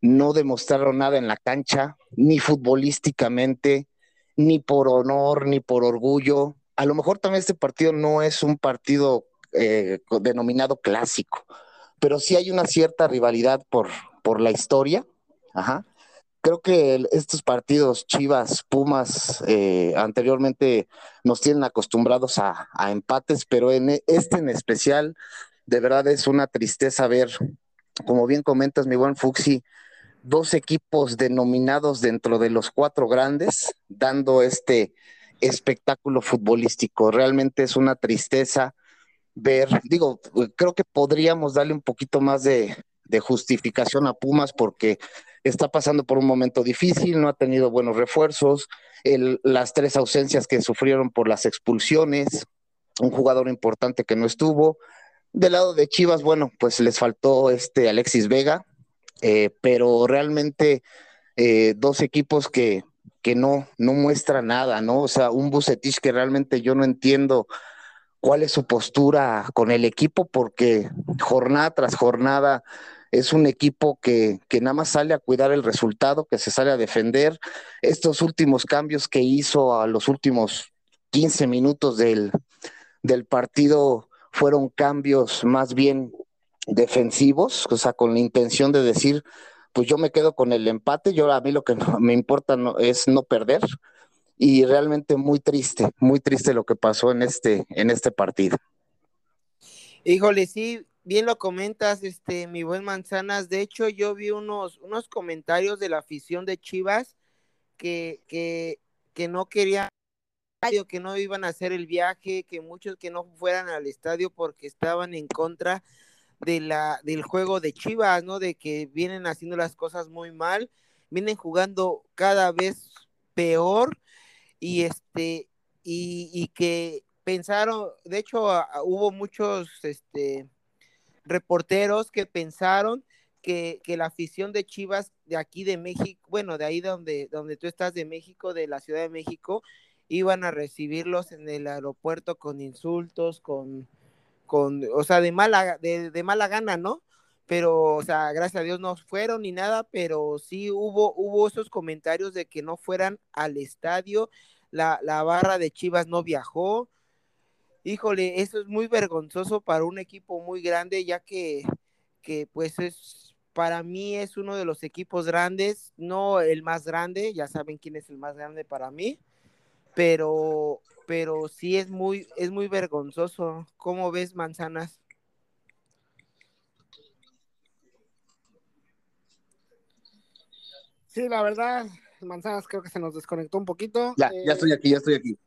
no demostraron nada en la cancha, ni futbolísticamente, ni por honor, ni por orgullo. A lo mejor también este partido no es un partido eh, denominado clásico, pero sí hay una cierta rivalidad por, por la historia. Ajá. Creo que estos partidos Chivas, Pumas, eh, anteriormente nos tienen acostumbrados a, a empates, pero en este en especial, de verdad es una tristeza ver, como bien comentas, mi buen Fuxi, dos equipos denominados dentro de los cuatro grandes, dando este espectáculo futbolístico. Realmente es una tristeza ver, digo, creo que podríamos darle un poquito más de, justificación a Pumas porque está pasando por un momento difícil, no ha tenido buenos refuerzos, las tres ausencias que sufrieron por las expulsiones, un jugador importante que no estuvo. Del lado de Chivas, bueno, pues les faltó este Alexis Vega, eh, pero realmente eh, dos equipos que, que no, no muestran nada, ¿no? O sea, un Bucetich que realmente yo no entiendo cuál es su postura con el equipo, porque jornada tras jornada es un equipo que, que, nada más sale a cuidar el resultado, que se sale a defender. Estos últimos cambios que hizo a los últimos 15 minutos del, del partido fueron cambios más bien defensivos, o sea, con la intención de decir, pues yo me quedo con el empate, yo a mí lo que me importa es no perder y realmente muy triste, muy triste lo que pasó en este en este partido. Híjole, sí, bien lo comentas, este mi buen Manzanas, de hecho yo vi unos unos comentarios de la afición de Chivas que que que no querían que no iban a hacer el viaje, que muchos que no fueran al estadio porque estaban en contra de la, del juego de Chivas, ¿no? De que vienen haciendo las cosas muy mal, vienen jugando cada vez peor y este, y, que pensaron, de hecho hubo muchos este, reporteros que pensaron que, que, la afición de Chivas de aquí de México, bueno, de ahí donde, donde tú estás de México, de la Ciudad de México, iban a recibirlos en el aeropuerto con insultos, con, con, o sea, de mala, de, mala gana, ¿no? Pero, o sea, gracias a Dios no fueron ni nada, pero sí hubo, hubo esos comentarios de que no fueran al estadio, la, la barra de Chivas no viajó. Híjole, eso es muy vergonzoso para un equipo muy grande, ya que, que pues es, para mí es uno de los equipos grandes, no el más grande, ya saben quién es el más grande para mí, pero pero sí es muy, es muy vergonzoso. ¿Cómo ves, manzanas? Sí, la verdad, manzanas creo que se nos desconectó un poquito. Ya, ya estoy aquí, ya estoy aquí.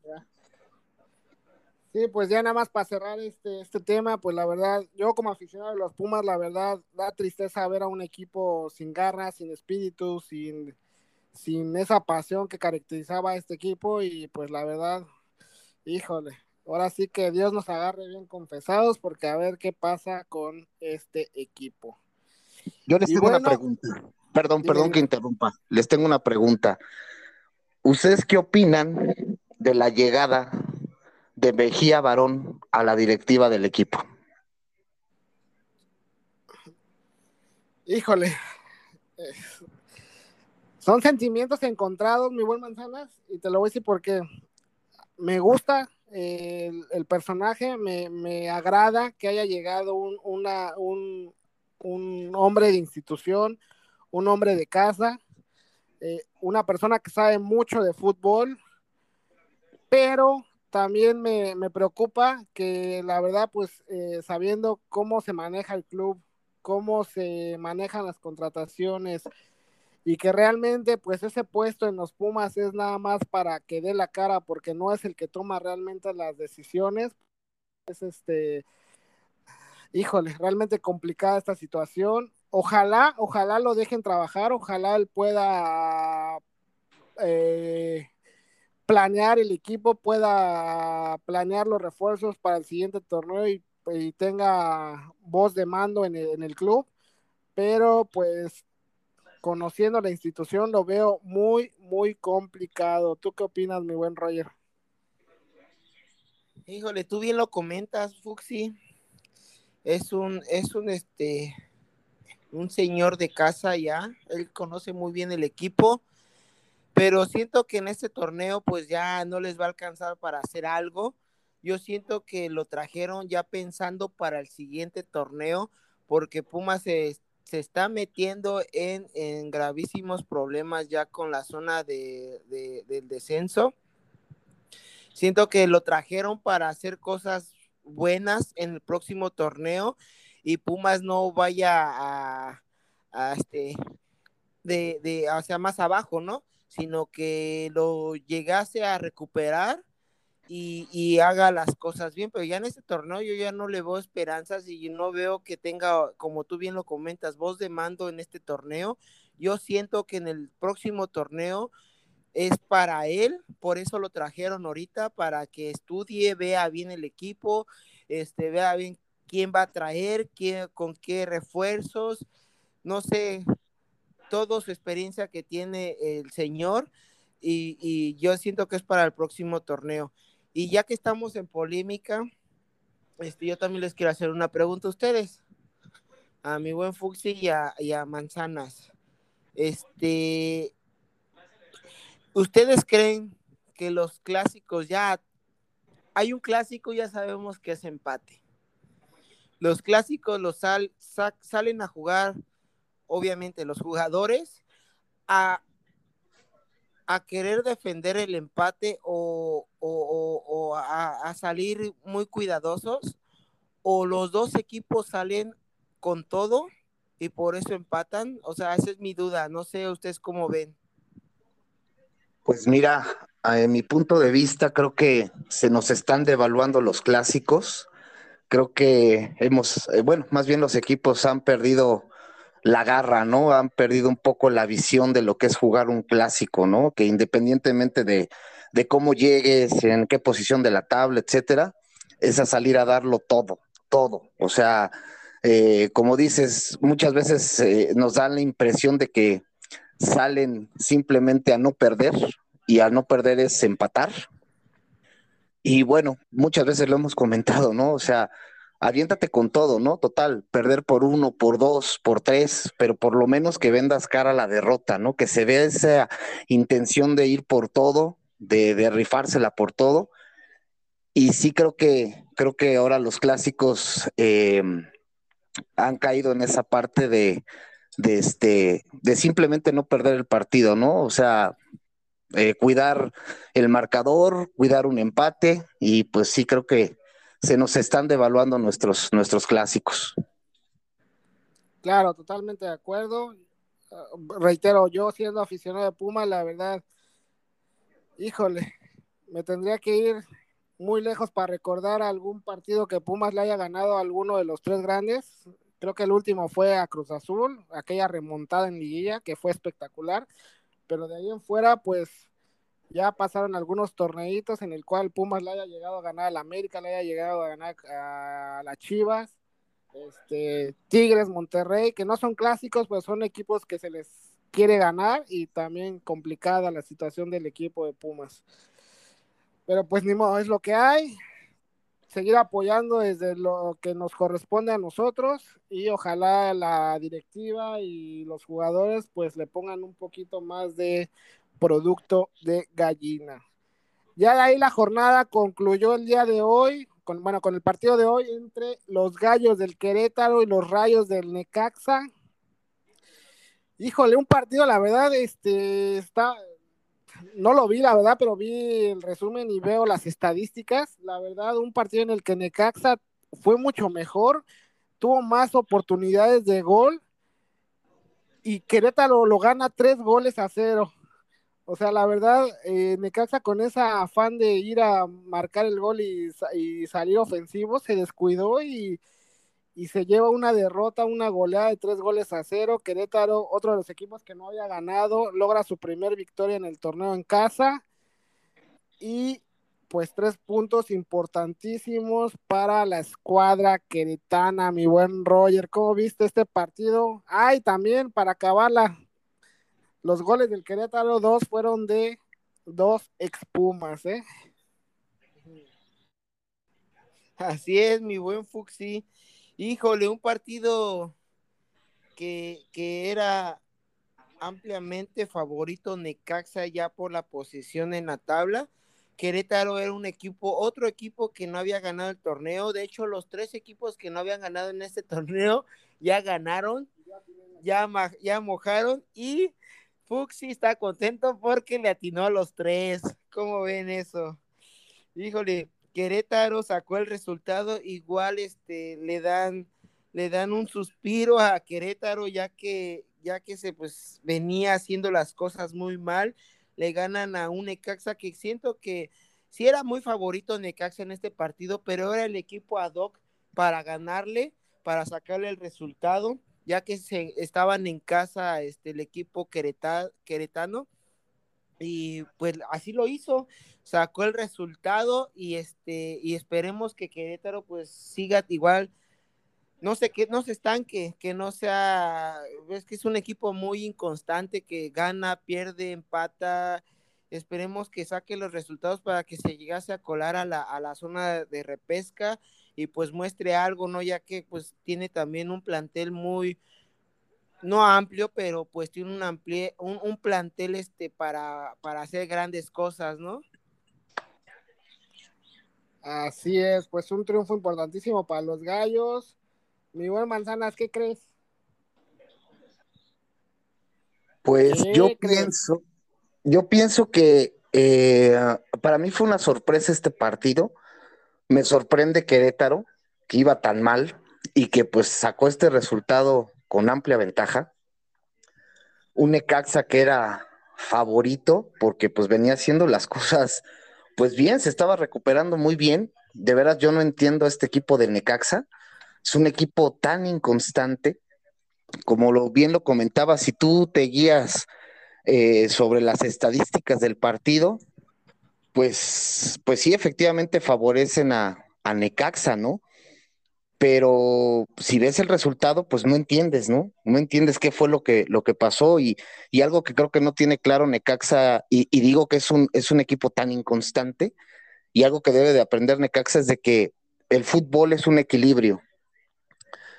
Sí, pues ya nada más para cerrar este, este tema, pues la verdad, yo como aficionado de los Pumas, la verdad, da tristeza ver a un equipo sin garras, sin espíritu, sin, sin esa pasión que caracterizaba a este equipo y pues la verdad, Híjole, ahora sí que Dios nos agarre bien confesados porque a ver qué pasa con este equipo. Yo les tengo una pregunta. Perdón, perdón que interrumpa. Les tengo una pregunta. ¿Ustedes qué opinan de la llegada de Mejía Barón a la directiva del equipo? Híjole. Son sentimientos encontrados, mi buen Manzanas, y te lo voy a decir porque me gusta el, personaje, me, agrada que haya llegado un, una, un, hombre de institución, un hombre de casa, eh, una persona que sabe mucho de fútbol, pero también me, preocupa que la verdad, pues eh, sabiendo cómo se maneja el club, cómo se manejan las contrataciones y que realmente pues ese puesto en los Pumas es nada más para que dé la cara porque no es el que toma realmente las decisiones. Es este, híjole, realmente complicada esta situación. Ojalá, ojalá lo dejen trabajar, ojalá él pueda eh, planear el equipo, pueda planear los refuerzos para el siguiente torneo y, tenga voz de mando en en el club. Pero pues conociendo la institución lo veo muy, muy complicado. ¿Tú qué opinas, mi buen Roger? Híjole, tú bien lo comentas, Fuxi. Es un, es un, este, un señor de casa ya. Él conoce muy bien el equipo, pero siento que en este torneo, pues ya no les va a alcanzar para hacer algo. Yo siento que lo trajeron ya pensando para el siguiente torneo, porque Pumas se se está metiendo en, gravísimos problemas ya con la zona de, del descenso. Siento que lo trajeron para hacer cosas buenas en el próximo torneo y Pumas no vaya a, a este de, de hacia más abajo, ¿no? Sino que lo llegase a recuperar y, haga las cosas bien, pero ya en este torneo yo ya no le veo esperanzas y no veo que tenga, como tú bien lo comentas, voz de mando en este torneo. Yo siento que en el próximo torneo es para él, por eso lo trajeron ahorita, para que estudie, vea bien el equipo, este, vea bien quién va a traer, quién, con qué refuerzos, no sé, toda su experiencia que tiene el señor y, y yo siento que es para el próximo torneo. Y ya que estamos en polémica, este, yo también les quiero hacer una pregunta a ustedes, a mi buen Fuxi y a, Manzanas. Este, ¿ustedes creen que los clásicos ya, hay un clásico, ya sabemos que es empate? Los clásicos los salen a jugar, obviamente, los jugadores a, a querer defender el empate o, a, salir muy cuidadosos o los dos equipos salen con todo y por eso empatan? O sea, esa es mi duda. No sé ustedes cómo ven. Pues mira, en mi punto de vista creo que se nos están devaluando los clásicos. Creo que hemos, eh, bueno, más bien los equipos han perdido la garra, ¿no? Han perdido un poco la visión de lo que es jugar un clásico, ¿no? Que independientemente de, cómo llegues, en qué posición de la tabla, etcétera, es a salir a darlo todo, todo. O sea, eh, como dices, muchas veces eh, nos dan la impresión de que salen simplemente a no perder y a no perder es empatar. Y bueno, muchas veces lo hemos comentado, ¿no? O sea, aviéntate con todo, ¿no? Total, perder por uno, por dos, por tres, pero por lo menos que vendas cara a la derrota, ¿no? Que se vea esa intención de ir por todo, de, rifársela por todo. Y sí creo que, creo que ahora los clásicos eh, han caído en esa parte de, de, este, de simplemente no perder el partido, ¿no? O sea, eh, cuidar el marcador, cuidar un empate, y pues sí creo que se nos están devaluando nuestros, nuestros clásicos. Claro, totalmente de acuerdo. Reitero, yo siendo aficionado de Puma, la verdad, híjole, me tendría que ir muy lejos para recordar algún partido que Pumas le haya ganado a alguno de los tres grandes. Creo que el último fue a Cruz Azul, aquella remontada en liguilla que fue espectacular, pero de ahí en fuera, pues ya pasaron algunos torneitos en el cual Pumas le haya llegado a ganar a la América, le haya llegado a ganar a las Chivas, este, Tigres, Monterrey, que no son clásicos, pues son equipos que se les quiere ganar y también complicada la situación del equipo de Pumas. Pero pues ni modo, es lo que hay. Seguir apoyando desde lo que nos corresponde a nosotros y ojalá la directiva y los jugadores pues le pongan un poquito más de producto de gallina. Ya de ahí la jornada concluyó el día de hoy, con, bueno, con el partido de hoy entre los gallos del Querétaro y los rayos del Necaxa. Híjole, un partido, la verdad, este, está, no lo vi, la verdad, pero vi el resumen y veo las estadísticas. La verdad, un partido en el que Necaxa fue mucho mejor, tuvo más oportunidades de gol y Querétaro lo gana tres goles a cero. O sea, la verdad, eh, Necaxa con esa afán de ir a marcar el gol y, salir ofensivo, se descuidó y, y, se lleva una derrota, una goleada de tres goles a cero. Querétaro, otro de los equipos que no había ganado, logra su primer victoria en el torneo en casa. Y pues tres puntos importantísimos para la escuadra queretana, mi buen Roger. ¿Cómo viste este partido? Ay, también para acabarla, los goles del Querétaro, dos fueron de dos expumas, ¿eh? Así es, mi buen Fuxi. Híjole, un partido que, que era ampliamente favorito Necaxa ya por la posición en la tabla Querétaro era un equipo, otro equipo que no había ganado el torneo. De hecho, los tres equipos que no habían ganado en este (laughs) torneo ya ganaron, ya, ya mojaron y Fuxi está contento porque le atinó a los tres. ¿Cómo ven eso? Híjole, Querétaro sacó el resultado, igual este le dan le dan un suspiro a Querétaro ya que ya que se pues venía haciendo las cosas muy mal le ganan a un Necaxa que siento que sí era muy favorito Necaxa en este partido, pero era el equipo ad hoc para ganarle, para sacarle el resultado, ya que se estaban en casa este el equipo queretano y pues así lo hizo, sacó el resultado y este y esperemos que Querétaro pues siga igual no sé, que no se estanque, que no sea, es que es un equipo muy inconstante que gana, pierde, empata. Esperemos que saque los resultados para que se llegase a colar a la, a la zona de repesca y pues muestre algo, ¿no? Ya que pues tiene también un plantel muy, no amplio, pero pues tiene un, amplie, un, un plantel este para, para hacer grandes cosas, ¿no? Así es, pues un triunfo importantísimo para los gallos. Mi buen Manzanas, ¿qué crees? Pues yo pienso, yo pienso que eh, para mí fue una sorpresa este partido. Me sorprende Querétaro, que iba tan mal y que pues sacó este resultado con amplia ventaja. Un Necaxa que era favorito porque pues venía haciendo las cosas pues bien, se estaba recuperando muy bien. De veras yo no entiendo a este equipo de Necaxa es un equipo tan inconstante, como lo bien lo comentaba, si tú te guías eh, sobre las estadísticas del partido, pues, pues sí, efectivamente favorecen a, Necaxa, ¿no? pero si ves el resultado, pues no entiendes, ¿no? No entiendes qué fue lo que, lo que pasó y, y algo que creo que no tiene claro Necaxa, y, y, digo que es un, es un equipo tan inconstante, y algo que debe de aprender Necaxa es de que el fútbol es un equilibrio,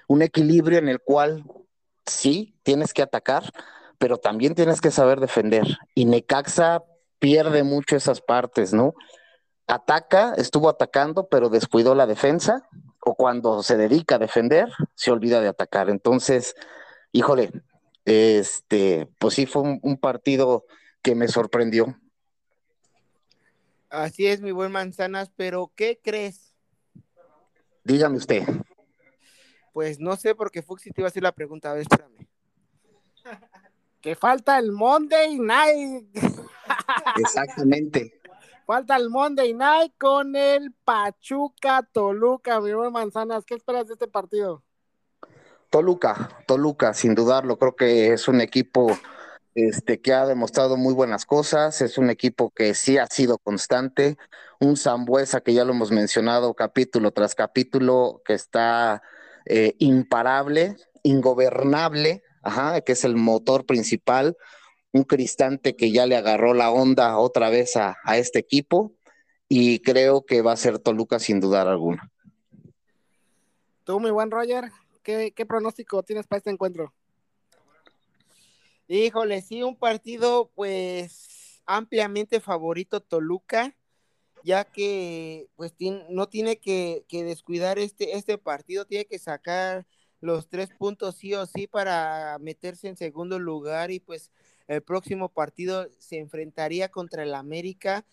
un equilibrio en el cual sí tienes que atacar, pero también tienes que saber defender. Y Necaxa pierde mucho esas partes, ¿no? Ataca, estuvo atacando, pero descuidó la defensa, o cuando se dedica a defender, se olvida de atacar. Entonces, híjole, este, pues sí fue un, un partido que me sorprendió. Así es, mi buen Manzanas, pero ¿qué crees? Dígame usted. Pues no sé, porque Fuxi te iba a hacer la pregunta. A ver, espérame. Que falta el Monday Night. Exactamente. Falta el Monday Night con el Pachuca Toluca, mi buen Manzanas. ¿Qué esperas de este partido? Toluca, Toluca, sin dudarlo. Creo que es un equipo este, que ha demostrado muy buenas cosas. Es un equipo que sí ha sido constante. Un Zambuesa que ya lo hemos mencionado capítulo tras capítulo, que está eh, imparable, ingobernable, ajá, que es el motor principal, un Cristante que ya le agarró la onda otra vez a, a este equipo y creo que va a ser Toluca sin dudar alguna. Tú, mi buen Roger, ¿qué, qué pronóstico tienes para este encuentro? Híjole, sí, un partido pues ampliamente favorito Toluca ya que pues no tiene que, descuidar este, este partido, tiene que sacar los tres puntos sí o sí para meterse en segundo lugar y pues el próximo partido se enfrentaría contra el América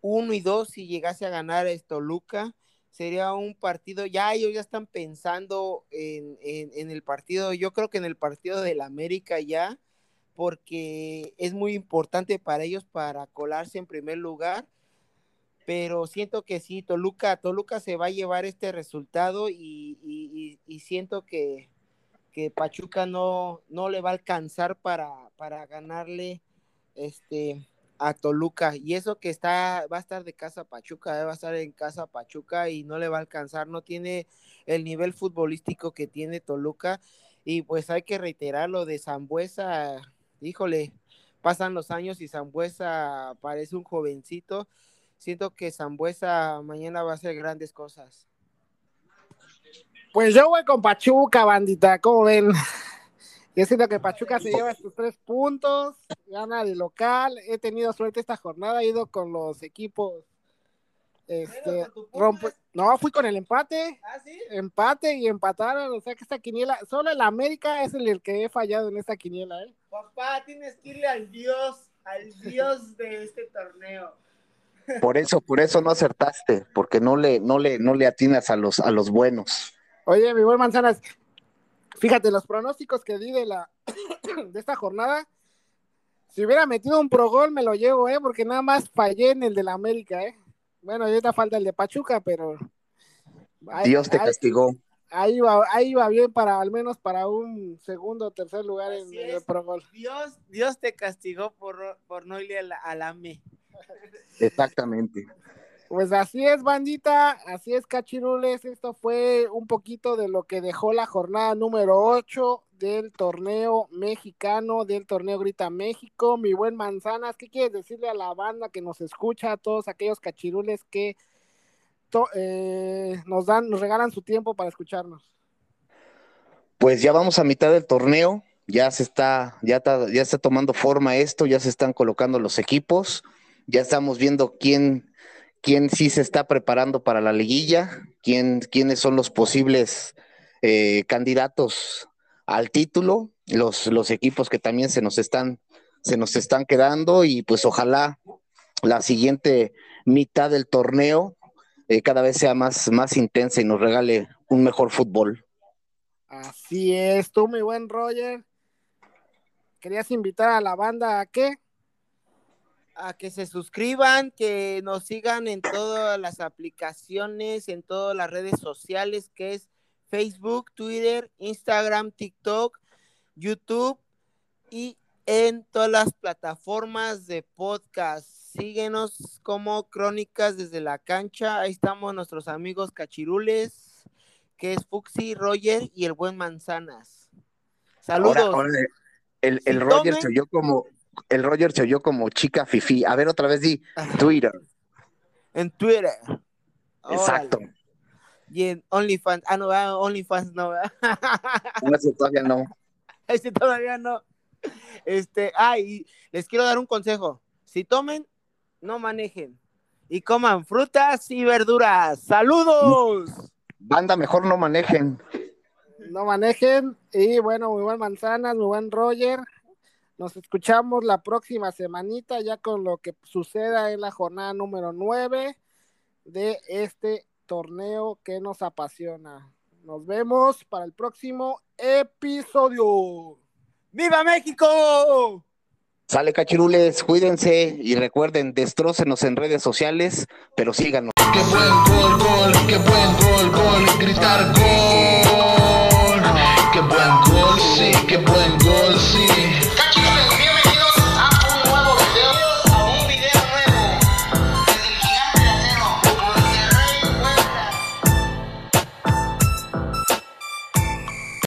uno y dos si llegase a ganar esto Luca sería un partido, ya ellos ya están pensando en, el partido, yo creo que en el partido del América ya, porque es muy importante para ellos para colarse en primer lugar, pero siento que sí, Toluca, Toluca se va a llevar este resultado y, y, siento que, que, Pachuca no, no le va a alcanzar para, para ganarle este a Toluca. Y eso que está va a estar de casa Pachuca, eh, va a estar en casa Pachuca y no le va a alcanzar, no tiene el nivel futbolístico que tiene Toluca. Y pues hay que reiterar lo de Zambuesa, híjole, pasan los años y Zambuesa parece un jovencito, siento que Zambuesa mañana va a hacer grandes cosas. Pues yo voy con Pachuca, bandita, ¿cómo ven? (laughs) Yo siento que Pachuca se lleva estos tres puntos, gana de local. He tenido suerte esta jornada, he ido con los equipos. Este, no, fui con el empate. ¿Ah, sí? Empate y empataron. O sea que esta quiniela, solo el América es el, que he fallado en esta quiniela. ¿eh? Papá, tienes que irle al Dios, al Dios de este torneo. Por eso, por eso no acertaste, porque no le, no le, no le atinas a los, a los buenos. Oye, mi buen Manzanas, Fíjate, los pronósticos que di de, la, (coughs) de esta jornada, si hubiera metido un pro gol me lo llevo, ¿eh? Porque nada más fallé en el de la América, ¿eh? Bueno, ahorita falta el de Pachuca, pero... Dios te castigó. Ahí va, ahí va bien para, al menos para un segundo o tercer lugar en, el pro gol. Dios, Dios te castigó por, por no ir a la, a la ME. Exactamente. Pues así es, bandita, así es, cachirules. Esto fue un poquito de lo que dejó la jornada número 8 del torneo mexicano, del torneo Grita México. Mi buen Manzanas, ¿qué quieres decirle a la banda que nos escucha, a todos aquellos cachirules que eh, nos dan, nos regalan su tiempo para escucharnos? Pues ya vamos a mitad del torneo, ya se está, ya está, ya está tomando forma esto, ya se están colocando los equipos, ya estamos viendo quién quién sí se está preparando para la liguilla, quién, quiénes son los posibles eh, candidatos al título, los, los equipos que también se nos están, se nos están quedando y pues ojalá la siguiente mitad del torneo eh, cada vez sea más, más intensa y nos regale un mejor fútbol. Así es, tú, mi buen Roger. ¿Querías invitar a la banda a qué? A que se suscriban, que nos sigan en todas las aplicaciones, en todas las redes sociales, que es Facebook, Twitter, Instagram, TikTok, YouTube y en todas las plataformas de podcast. Síguenos como Crónicas desde la cancha. Ahí estamos nuestros amigos cachirules, que es Fuxi, Roger y el buen Manzanas. Saludos. el, el Roger se oyó como, el Roger se oyó como chica fifi. A ver, otra vez di Twitter. En Twitter. Exacto. Y en OnlyFans. Ah, no, OnlyFans no. (laughs) no, ese todavía no. Ese todavía no. Este, ah, y les quiero dar un consejo. Si tomen, no manejen. Y coman frutas y verduras. ¡Saludos! Banda, mejor no manejen. No manejen. Y bueno, muy buen manzanas, muy buen Roger. Nos escuchamos la próxima semanita ya con lo que suceda en la jornada número 9 de este torneo que nos apasiona. Nos vemos para el próximo episodio. ¡Viva México! Sale cachirules, cuídense y recuerden, destrócenos en redes sociales, pero síganos. Qué buen gol, gol, qué buen gol, gol, gritar gol. Qué buen gol, sí, qué buen gol, sí.